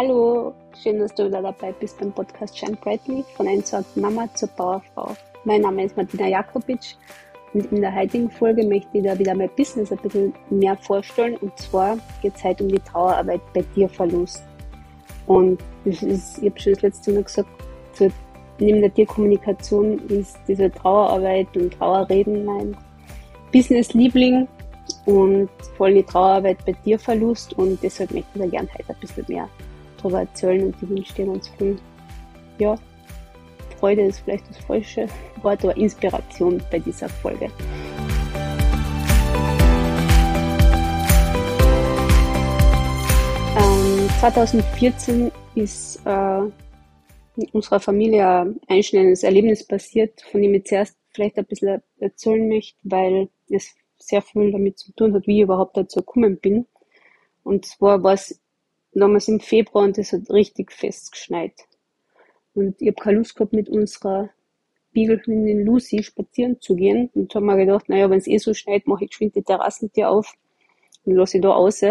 Hallo, schön, dass du wieder dabei bist beim Podcast Shine Brightly von entsorgten Mama zur Powerfrau. Mein Name ist Martina Jakobic und in der heutigen Folge möchte ich dir wieder mein Business ein bisschen mehr vorstellen und zwar geht es heute um die Trauerarbeit bei Tierverlust. Und das ist, ich habe schon das letzte Mal gesagt, so, neben der Tierkommunikation ist diese Trauerarbeit und Trauerreden mein Business-Liebling und vor allem die Trauerarbeit bei Tierverlust und deshalb möchte ich da gerne heute ein bisschen mehr darüber erzählen und wünsche dir ganz viel, ja, Freude ist vielleicht das falsche Wort, aber Inspiration bei dieser Folge. Ähm, 2014 ist äh, in unserer Familie ein einschneidendes Erlebnis passiert, von dem ich zuerst vielleicht ein bisschen erzählen möchte, weil es sehr viel damit zu tun hat, wie ich überhaupt dazu gekommen bin. Und zwar war es damals im Februar und es hat richtig festgeschneit. Und ich habe keine Lust gehabt, mit unserer Beaglehündin Lucy spazieren zu gehen. Und habe mir gedacht, naja, wenn es eh so schneit, mache ich geschwind die Terrassentür auf und lasse ich da raus.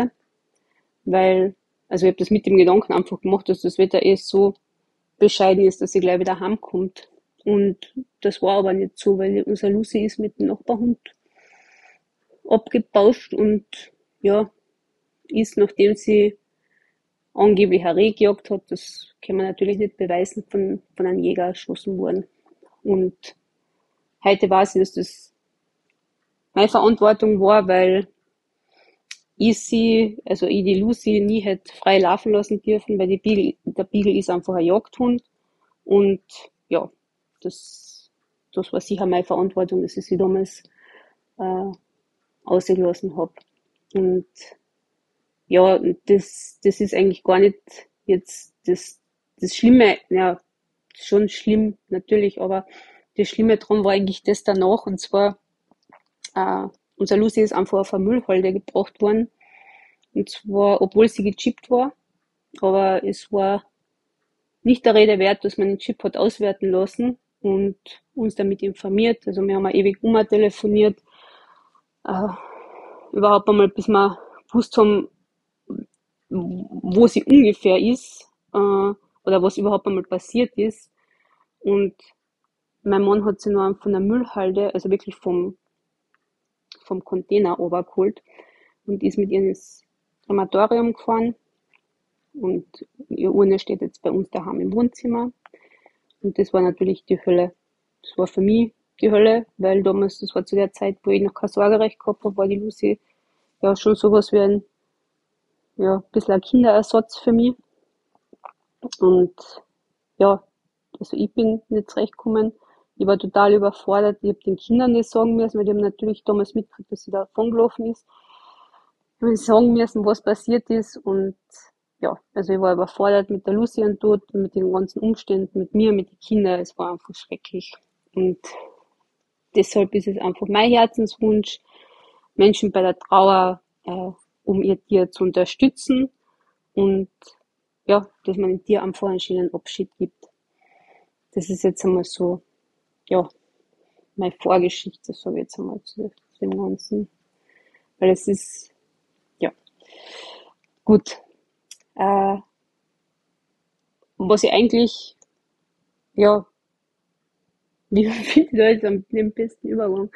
Weil, also ich habe das mit dem Gedanken einfach gemacht, dass das Wetter eh so bescheiden ist, dass sie gleich wieder heimkommt. Und das war aber nicht so, weil unser Lucy ist mit dem Nachbarhund abgebauscht und ja, ist, nachdem sie angeblich ein Reh gejagt hat, das kann man natürlich nicht beweisen, von, von einem Jäger erschossen worden. Und heute weiß ich, dass das meine Verantwortung war, weil ich sie, also ich die Lucy nie hätte frei laufen lassen dürfen, weil die Beagle, der Beagle ist einfach ein Jagdhund. Und ja, das, das war sicher meine Verantwortung, dass ich sie damals äh, ausgelassen habe. Und ja, das, das ist eigentlich gar nicht jetzt das, das Schlimme, ja, schon schlimm natürlich, aber das Schlimme dran war eigentlich das danach. Und zwar, äh, unser Lucy ist einfach auf eine Müllhalde gebracht worden. Und zwar, obwohl sie gechippt war, aber es war nicht der Rede wert, dass man den Chip hat auswerten lassen und uns damit informiert. Also wir haben ewig umher telefoniert, äh, überhaupt einmal, bis wir gewusst haben, wo sie ungefähr ist äh, oder was überhaupt einmal passiert ist. Und mein Mann hat sie nur von der Müllhalde, also wirklich vom, vom Container obergeholt und ist mit ihr ins Krematorium gefahren. Und ihr Urne steht jetzt bei uns daheim im Wohnzimmer. Und das war natürlich die Hölle. Das war für mich die Hölle, weil damals, das war zu der Zeit, wo ich noch kein Sorgerecht gehabt habe, war die Lucy ja schon sowas wie ein, ja, ein bisschen ein Kinderersatz für mich. Und ja, also ich bin nicht zurechtgekommen. Ich war total überfordert. Ich habe den Kindern das sagen müssen, weil die haben natürlich damals mitgekriegt, dass sie da gelaufen ist. Ich habe sagen müssen, was passiert ist und ja, also ich war überfordert mit der Lucy und Tod, mit den ganzen Umständen, mit mir, mit den Kindern. Es war einfach schrecklich. Und deshalb ist es einfach mein Herzenswunsch, Menschen bei der Trauer, äh, um ihr Tier zu unterstützen und ja, dass man dem Tier am einen schönen Abschied gibt. Das ist jetzt einmal so, ja, meine Vorgeschichte, sage ich jetzt einmal zu, dem Ganzen. Weil es ist, ja, gut. Äh, was ich eigentlich, ja, wie finde ich da jetzt am besten Übergang?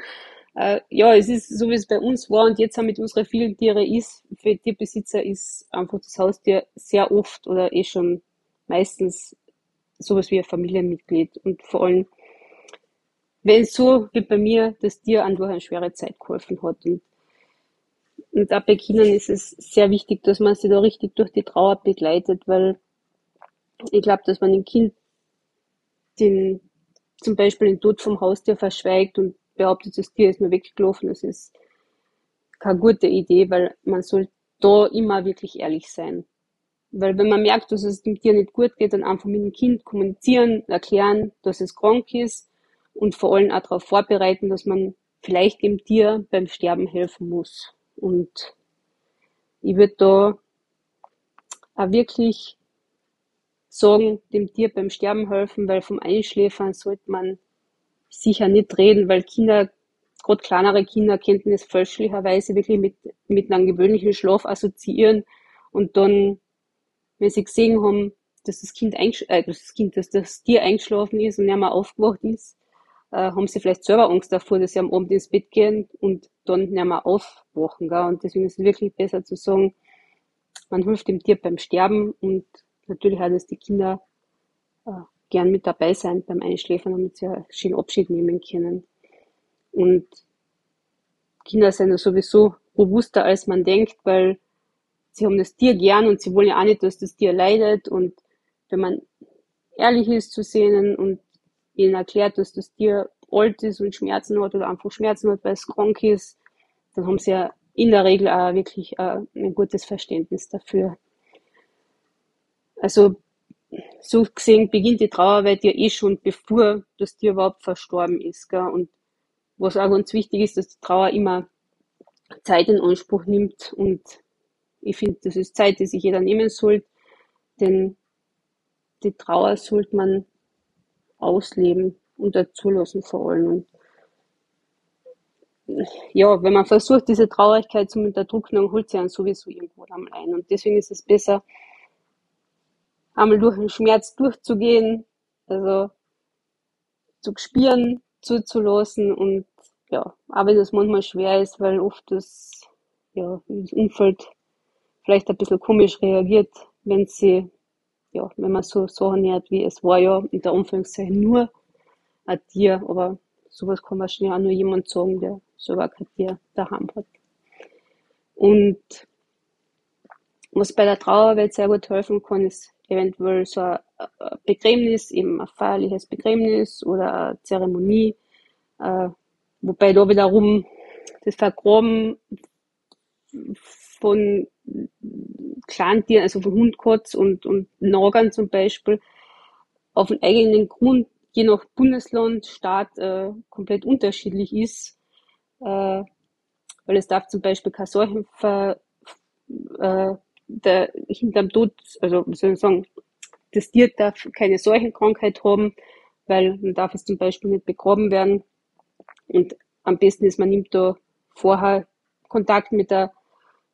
Äh, ja, es ist so, wie es bei uns war und jetzt auch mit unseren vielen Tiere ist, für Tierbesitzer ist einfach das Haustier sehr oft oder eh schon meistens sowas wie ein Familienmitglied. Und vor allem, wenn so wie bei mir das Tier durch eine schwere Zeit geholfen hat. Und und auch bei Kindern ist es sehr wichtig, dass man sie da richtig durch die Trauer begleitet, weil ich glaube, dass man dem Kind den, zum Beispiel den Tod vom Haustier verschweigt und behauptet, das Tier ist nur weggelaufen. Das ist keine gute Idee, weil man soll da immer wirklich ehrlich sein. Weil wenn man merkt, dass es dem Tier nicht gut geht, dann einfach mit dem Kind kommunizieren, erklären, dass es krank ist und vor allem auch darauf vorbereiten, dass man vielleicht dem Tier beim Sterben helfen muss. Und ich würde da auch wirklich sagen, dem Tier beim Sterben helfen, weil vom Einschläfern sollte man sicher nicht reden, weil Kinder, gerade kleinere Kinder, könnten es fälschlicherweise wirklich mit, mit einem gewöhnlichen Schlaf assoziieren und dann wenn sie gesehen haben, dass das Kind, äh, dass das Kind, dass das Tier eingeschlafen ist und nicht mehr aufgewacht ist, äh, haben sie vielleicht selber Angst davor, dass sie am Abend ins Bett gehen und dann nicht mehr aufwachen. Gell? Und deswegen ist es wirklich besser zu sagen, man hilft dem Tier beim Sterben und natürlich auch, dass die Kinder äh, gern mit dabei sein beim Einschläfern, damit sie ja schön Abschied nehmen können. Und Kinder sind ja sowieso robuster, als man denkt, weil sie haben das Tier gern und sie wollen ja auch nicht, dass das Tier leidet. Und wenn man ehrlich ist zu sehen und ihnen erklärt, dass das Tier alt ist und Schmerzen hat oder einfach Schmerzen hat, weil es krank ist, dann haben sie ja in der Regel auch wirklich ein gutes Verständnis dafür. Also so gesehen beginnt die Trauerarbeit ja eh schon, bevor das Tier überhaupt verstorben ist. Gell? Und was auch ganz wichtig ist, dass die Trauer immer Zeit in Anspruch nimmt. Und ich finde, das ist Zeit, die sich jeder nehmen sollte, denn die Trauer sollte man ausleben und dazulassen vor allem. Und ja, wenn man versucht, diese Traurigkeit zu unterdrücken, dann holt sie einen sowieso irgendwo einmal ein. Und deswegen ist es besser, einmal durch den Schmerz durchzugehen, also zu spüren, zuzulassen und ja, auch wenn das manchmal schwer ist, weil oft das, ja, das Umfeld vielleicht ein bisschen komisch reagiert, wenn sie, ja, wenn man so Sachen hört, wie es war ja in der Anführungszeichen nur ein Tier, aber sowas kann wahrscheinlich auch nur jemand sagen, der selber kein Tier daheim hat. Und was bei der Trauerarbeit sehr gut helfen kann, ist eventuell so ein Begräbnis, eben ein feierliches Begräbnis oder eine Zeremonie, äh, wobei da wiederum das Vergraben von Kleintieren, also von Hund, Katz und, und Nagern zum Beispiel, auf den eigenen Grund, je nach Bundesland, Staat, äh, komplett unterschiedlich ist, äh, weil es darf zum Beispiel kein Seuchenver, äh, der hinterm Tod, also soll ich sagen, das Tier darf keine Seuchenkrankheit haben, weil man darf es zum Beispiel nicht begraben werden. Und am besten ist, man nimmt da vorher Kontakt mit der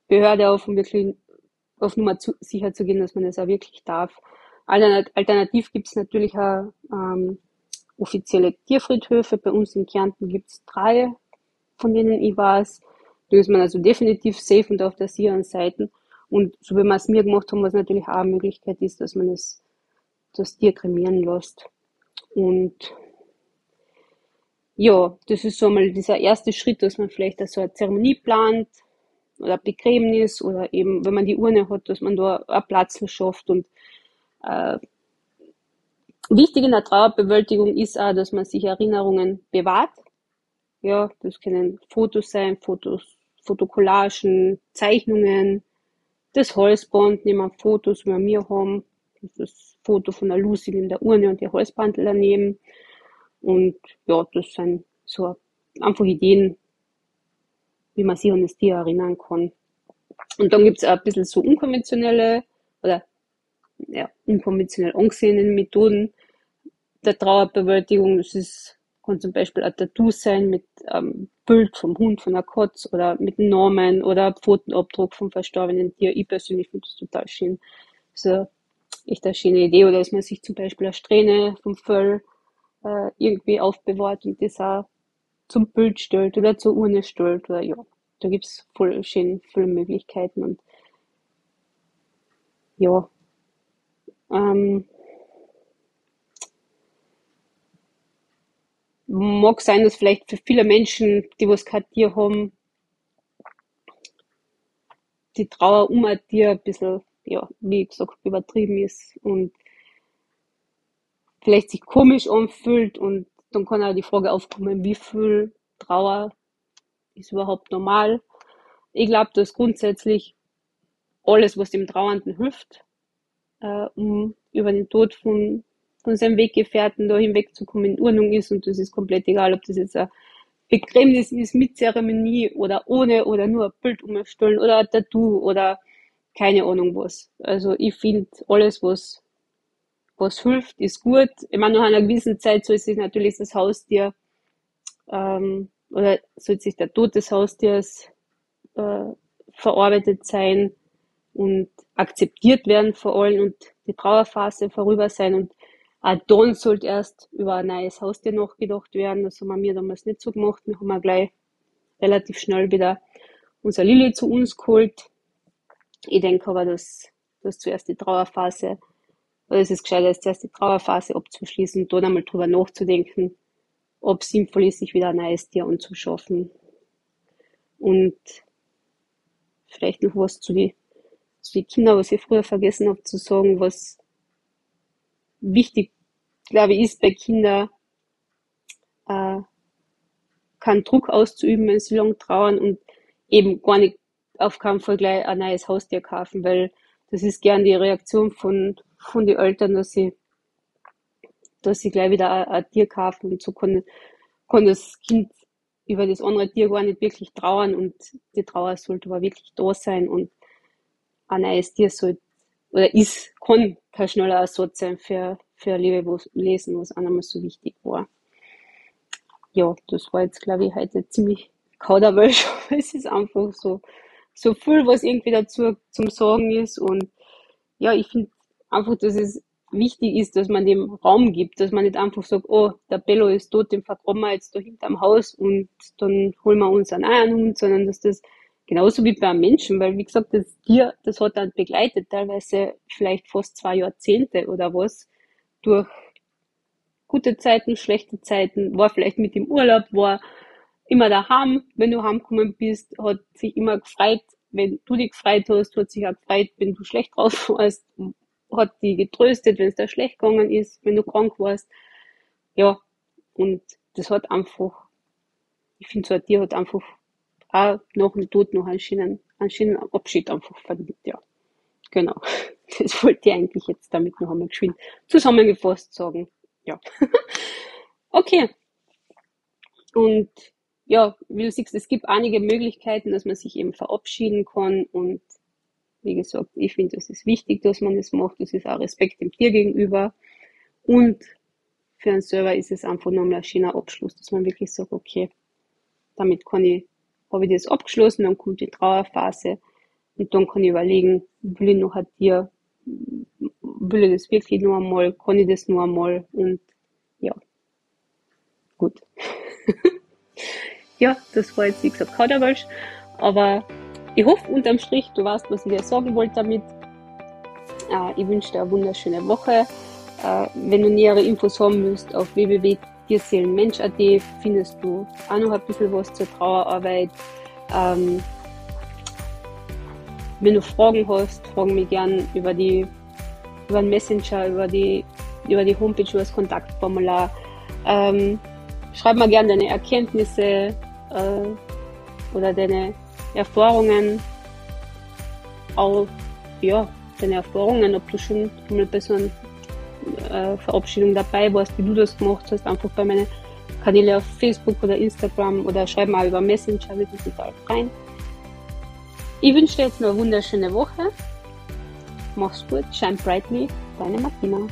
Behörde auf, um wirklich auf Nummer zu, sicher zu gehen, dass man es auch wirklich darf. Alternativ gibt es natürlich auch ähm, offizielle Tierfriedhöfe. Bei uns in Kärnten gibt es drei, von denen ich weiß. Da ist man also definitiv safe und auf der sicheren Seite. Und so wie wir es mir gemacht haben, was natürlich auch eine Möglichkeit ist, dass man es, das Tier kremieren lässt. Und ja, das ist so mal dieser erste Schritt, dass man vielleicht so eine Zeremonie plant oder Begräbnis oder eben, wenn man die Urne hat, dass man da einen Platz schafft. Und äh, wichtig in der Trauerbewältigung ist auch, dass man sich Erinnerungen bewahrt. Ja, das können Fotos sein, Fotos, Fotokollagen, Zeichnungen, das Halsband, nehmen Fotos, wie wir haben. Das ist das Foto von der Lucy in der Urne und die Halsbandel daneben. Und ja, das sind so einfach Ideen, wie man sich an das Tier erinnern kann. Und dann gibt es auch ein bisschen so unkonventionelle oder ja, unkonventionell angesehene Methoden der Trauerbewältigung. Das ist, kann zum Beispiel ein Tattoo sein mit ähm, Bild vom Hund, von der Katz oder mit Namen oder Pfotenabdruck vom verstorbenen Tier. Ich persönlich finde das total schön. So echt eine schöne Idee. Oder dass man sich zum Beispiel eine Strähne vom Fell äh, irgendwie aufbewahrt und das auch zum Bild stellt oder zur Urne stellt. Oder ja, da gibt es voll schön viele Möglichkeiten und ja. Ähm, mag sein, dass vielleicht für viele Menschen, die was kein Tier haben, die Trauer um ein Tier ein bisschen, ja, wie gesagt, übertrieben ist und vielleicht sich komisch anfühlt und dann kann auch die Frage aufkommen, wie viel Trauer ist überhaupt normal. Ich glaube, dass grundsätzlich alles, was dem Trauernden hilft, äh, um über den Tod von von seinem Weggefährten da hinwegzukommen in Ordnung ist und das ist komplett egal, ob das jetzt ein Begräbnis ist mit Zeremonie oder ohne oder nur ein Bild umstellen oder ein Tattoo oder keine Ahnung was. Also ich finde alles, was, was hilft, ist gut. Ich meine, nach einer gewissen Zeit soll sich natürlich das Haustier ähm, oder soll sich der Tod des Haustiers äh, verarbeitet sein und akzeptiert werden vor allen und die Trauerphase vorüber sein und auch dann sollte erst über ein neues Haustier nachgedacht werden. Das haben wir damals nicht so gemacht. Wir haben auch gleich relativ schnell wieder unser Lilly zu uns geholt. Ich denke aber, dass, dass zuerst die Trauerphase, oder es ist gescheiter, zuerst die Trauerphase abzuschließen und dann einmal drüber nachzudenken, ob es sinnvoll ist, sich wieder ein neues Tier anzuschaffen. Und vielleicht noch was zu den zu die Kindern, was ich früher vergessen habe zu sagen, was wichtig, glaube ich, ist bei Kindern, äh, keinen Druck auszuüben, wenn sie lang trauern und eben gar nicht auf keinen Fall gleich ein neues Haustier kaufen, weil das ist gern die Reaktion von, von den Eltern, dass sie, dass sie gleich wieder ein, ein Tier kaufen und so kann, kann das Kind über das andere Tier gar nicht wirklich trauern und die Trauer sollte aber wirklich da sein und ein neues Tier soll oder ist, kann kein schneller Ersatz sein für, für Lebewesen, was einmal so wichtig war. Ja, das war jetzt, glaube ich, heute ziemlich kauderwelsch, aber es ist einfach so, so viel, was irgendwie dazu zum Sagen ist und ja, ich finde einfach, dass es wichtig ist, dass man dem Raum gibt, dass man nicht einfach sagt, oh, der Bello ist tot, den vergraben wir jetzt da hinterm Haus und dann holen wir uns einen anderen Hund, sondern dass das genauso wie bei einem Menschen, weil wie gesagt, das Tier, das hat dann begleitet, teilweise vielleicht fast zwei Jahrzehnte oder was, durch gute Zeiten, schlechte Zeiten, war vielleicht mit im Urlaub, war immer daheim, wenn du heimgekommen bist, hat sich immer gefreut, wenn du dich gefreut hast, hat sich auch gefreut, wenn du schlecht drauf warst, hat die getröstet, wenn es da schlecht gegangen ist, wenn du krank warst. Ja, und das hat einfach, ich finde, so ein Tier hat einfach auch nach dem Tod noch einen schönen, einen schönen Abschied einfach verdient, ja. Genau. Das wollte ich eigentlich jetzt damit noch einmal geschwind zusammengefasst sagen. Ja. okay. Und ja, wie du siehst, es gibt einige Möglichkeiten, dass man sich eben verabschieden kann und wie gesagt, ich finde, es ist wichtig, dass man das macht. Das ist auch Respekt dem Tier gegenüber. Und für einen Server ist es einfach nur ein schöner Abschluss, dass man wirklich sagt, okay, damit kann ich habe ich das abgeschlossen, dann kommt die Trauerphase und dann kann ich überlegen, will ich noch ein Tier, will ich das wirklich nur einmal, kann ich das nur einmal und ja, gut. ja, das war jetzt wie gesagt Kauderwelsch, aber ich hoffe unterm Strich, du weißt, was ich dir sagen wollte damit. Äh, ich wünsche dir eine wunderschöne Woche. Äh, wenn du nähere Infos haben willst, auf www tierseelenmensch.at findest du auch noch ein bisschen was zur Trauerarbeit. Ähm, wenn du Fragen hast, frag mich gern über über den Messenger, über die über die Homepage, über das Kontaktformular. Ähm, schreib mir gern deine Erkenntnisse äh, oder deine Erfahrungen. Auch ja, deine Erfahrungen, ob du schon so einem äh, Verabschiedung dabei warst, wie du das gemacht hast, einfach bei meinen Kanälen auf Facebook oder Instagram oder schreib mal über Messenger, würde mich total freuen. Ich wünsche dir jetzt noch eine wunderschöne Woche. Mach's gut, shine brightly, deine Martina.